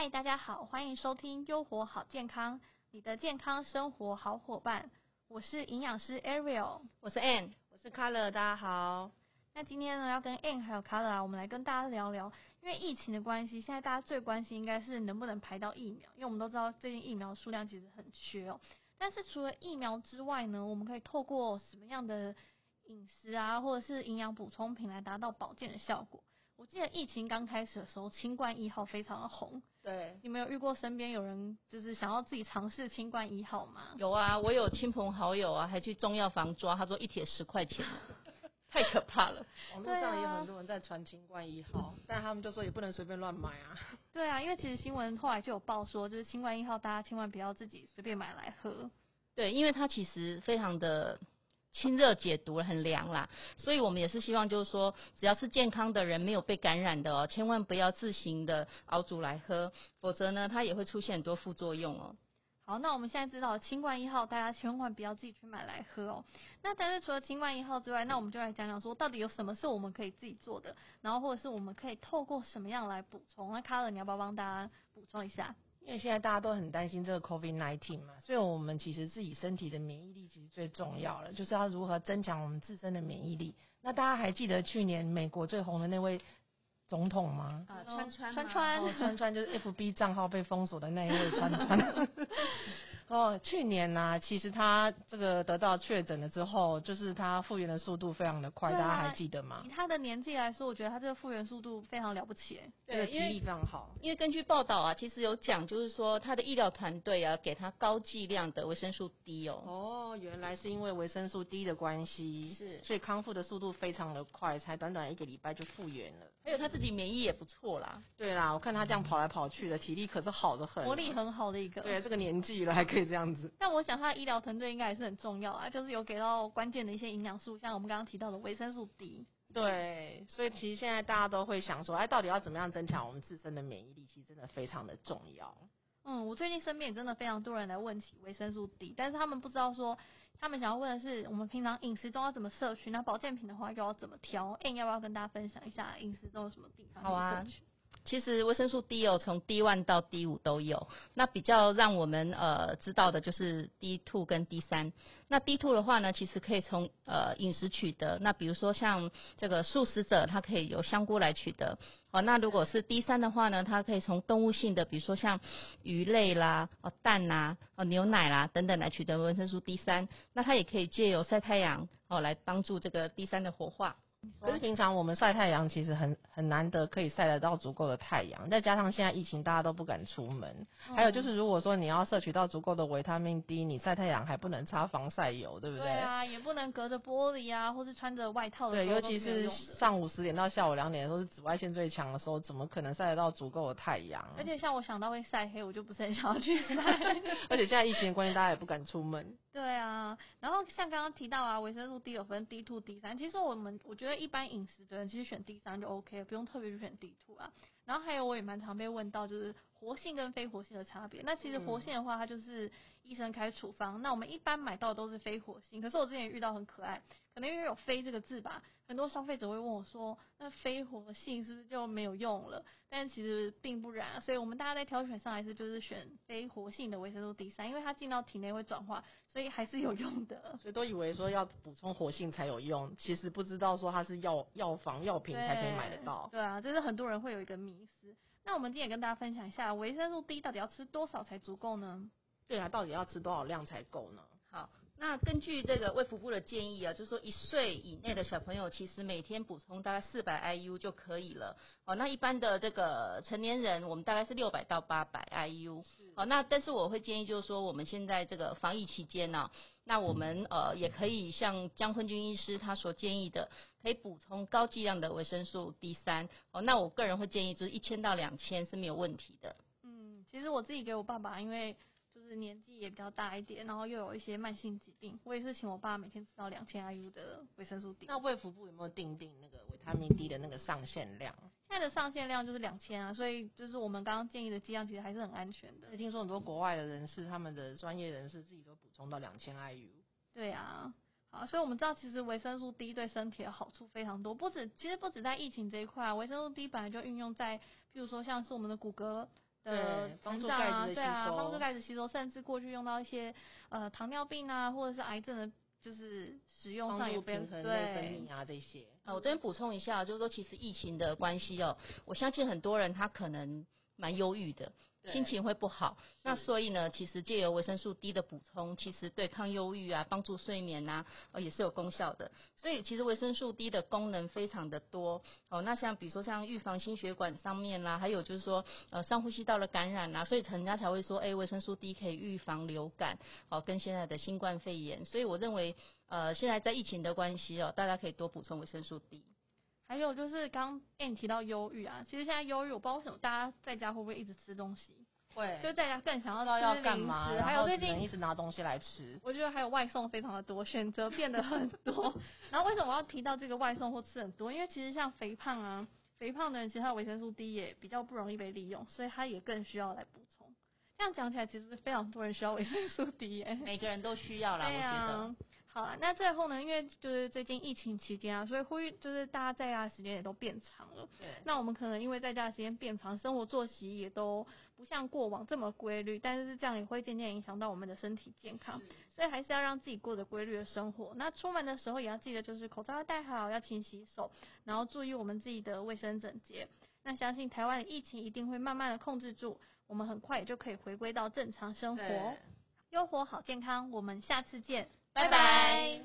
嗨，大家好，欢迎收听优活好健康，你的健康生活好伙伴。我是营养师 Ariel，我是 Ann，我是 Color，大家好。那今天呢，要跟 Ann 还有 Color 啊，我们来跟大家聊聊，因为疫情的关系，现在大家最关心应该是能不能排到疫苗，因为我们都知道最近疫苗数量其实很缺哦。但是除了疫苗之外呢，我们可以透过什么样的饮食啊，或者是营养补充品来达到保健的效果？我记得疫情刚开始的时候，清冠一号非常的红。对，你们有遇过身边有人就是想要自己尝试清冠一号吗？有啊，我有亲朋好友啊，还去中药房抓，他说一帖十块钱，太可怕了。网络上也有很多人在传清冠一号，但他们就说也不能随便乱买啊。对啊，因为其实新闻后来就有报说，就是清冠一号，大家千万不要自己随便买来喝。对，因为它其实非常的。清热解毒很凉啦，所以我们也是希望，就是说，只要是健康的人，没有被感染的哦，千万不要自行的熬煮来喝，否则呢，它也会出现很多副作用哦。好，那我们现在知道清冠一号，大家千万不要自己去买来喝哦。那但是除了清冠一号之外，那我们就来讲讲说，到底有什么是我们可以自己做的，然后或者是我们可以透过什么样来补充？那卡 r 你要不要帮大家补充一下？因为现在大家都很担心这个 COVID nineteen 嘛，所以我们其实自己身体的免疫力其实最重要了，就是要如何增强我们自身的免疫力。那大家还记得去年美国最红的那位总统吗？啊，川川川川，川川就是 FB 账号被封锁的那一位川川。哦，去年呢，其实他这个得到确诊了之后，就是他复原的速度非常的快，大家还记得吗？以他的年纪来说，我觉得他这个复原速度非常了不起，对，体力非常好。因为根据报道啊，其实有讲，就是说他的医疗团队啊，给他高剂量的维生素 D 哦。哦，原来是因为维生素 D 的关系，是，所以康复的速度非常的快，才短短一个礼拜就复原了。还有他自己免疫也不错啦。对啦，我看他这样跑来跑去的，体力可是好的很，活力很好的一个。对，这个年纪了还可以这样子。但我。想他的医疗团队应该也是很重要啊，就是有给到关键的一些营养素，像我们刚刚提到的维生素 D。对，所以其实现在大家都会想说，哎，到底要怎么样增强我们自身的免疫力？其实真的非常的重要。嗯，我最近身边也真的非常多人来问起维生素 D，但是他们不知道说，他们想要问的是我们平常饮食中要怎么摄取，那保健品的话又要怎么挑？哎，要不要跟大家分享一下饮食中有什么地方可以摄取？其实维生素 D 哦，从 D one 到 D 五都有。那比较让我们呃知道的就是 D two 跟 D 三。那 D two 的话呢，其实可以从呃饮食取得。那比如说像这个素食者，他可以由香菇来取得。哦，那如果是 D 三的话呢，它可以从动物性的，比如说像鱼类啦、哦蛋呐、哦牛奶啦等等来取得维生素 D 三。那它也可以借由晒太阳哦来帮助这个 D 三的活化。可是平常我们晒太阳其实很很难得可以晒得到足够的太阳，再加上现在疫情大家都不敢出门，还有就是如果说你要摄取到足够的维他命 D，你晒太阳还不能擦防晒油，对不对？对啊，也不能隔着玻璃啊，或是穿着外套的。对，尤其是上午十点到下午两点，的时候是紫外线最强的时候，怎么可能晒得到足够的太阳？而且像我想到会晒黑，我就不是很想要去晒。而且现在疫情的关系，大家也不敢出门。对啊，然后像刚刚提到啊，维生素 D 有分 D two、D 三，其实我们我觉得一般饮食的人其实选 D 三就 OK，不用特别去选 D two 啊。然后还有我也蛮常被问到，就是活性跟非活性的差别。那其实活性的话，它就是医生开处方，那我们一般买到都是非活性。可是我之前遇到很可爱，可能因为有“非”这个字吧，很多消费者会问我说，那非活性是不是就没有用了？但其实并不然，所以我们大家在挑选上还是就是选非活性的维生素 D 三，因为它进到体内会转化，所以还是有用的。所以都以为说要补充活性才有用，其实不知道说它是药药房药品才可以买得到。对啊，这是很多人会有一个迷思。那我们今天也跟大家分享一下，维生素 D 到底要吃多少才足够呢？对啊，到底要吃多少量才够呢？好，那根据这个卫福部的建议啊，就是说一岁以内的小朋友，其实每天补充大概四百 IU 就可以了。哦，那一般的这个成年人，我们大概是六百到八百 IU。好，那但是我会建议，就是说我们现在这个防疫期间呢，那我们呃也可以像江坤君医师他所建议的，可以补充高剂量的维生素 B 三。哦，那我个人会建议就是一千到两千是没有问题的。嗯，其实我自己给我爸爸，因为。就是年纪也比较大一点，然后又有一些慢性疾病，我也是请我爸每天吃到两千 IU 的维生素 D。那卫福部有没有定定那个维他命 D 的那个上限量？现在的上限量就是两千啊，所以就是我们刚刚建议的剂量其实还是很安全的。听说很多国外的人士，他们的专业人士自己都补充到两千 IU。对啊，好，所以我们知道其实维生素 D 对身体的好处非常多，不止其实不止在疫情这一块，维生素 D 本来就运用在，譬如说像是我们的骨骼。的对帮助成长啊，钙质的对啊，吸收帮助钙质吸收，甚至过去用到一些呃糖尿病啊，或者是癌症的，就是使用上帮也非助平衡内分泌啊这些。啊，我这边补充一下，就是说其实疫情的关系哦，我相信很多人他可能蛮忧郁的，心情会不好。那所以呢，其实借由维生素 D 的补充，其实对抗忧郁啊、帮助睡眠啊，呃也是有功效的。所以其实维生素 D 的功能非常的多哦。那像比如说像预防心血管上面啦，还有就是说呃上呼吸道的感染啊，所以人家才会说，哎，维生素 D 可以预防流感哦，跟现在的新冠肺炎。所以我认为呃现在在疫情的关系哦，大家可以多补充维生素 D。还有就是刚刚 a 提到忧郁啊，其实现在忧郁，我不知道为什么大家在家会不会一直吃东西，会就在家更想要到要干嘛，食，还有最近一直拿东西来吃。我觉得还有外送非常的多，选择变得很多。然后为什么我要提到这个外送或吃很多？因为其实像肥胖啊，肥胖的人其实他的维生素 D 也比较不容易被利用，所以他也更需要来补充。这样讲起来，其实非常多人需要维生素 D 耶、每个人都需要啦，我觉得。啊，好了，那最后呢，因为就是最近疫情期间啊，所以呼吁就是大家在家的时间也都变长了。对，那我们可能因为在家的时间变长，生活作息也都不像过往这么规律，但是这样也会渐渐影响到我们的身体健康，所以还是要让自己过着规律的生活。那出门的时候也要记得，就是口罩要戴好，要勤洗手，然后注意我们自己的卫生整洁。那相信台湾的疫情一定会慢慢的控制住，我们很快也就可以回归到正常生活。对优活好健康，我们下次见，拜拜拜。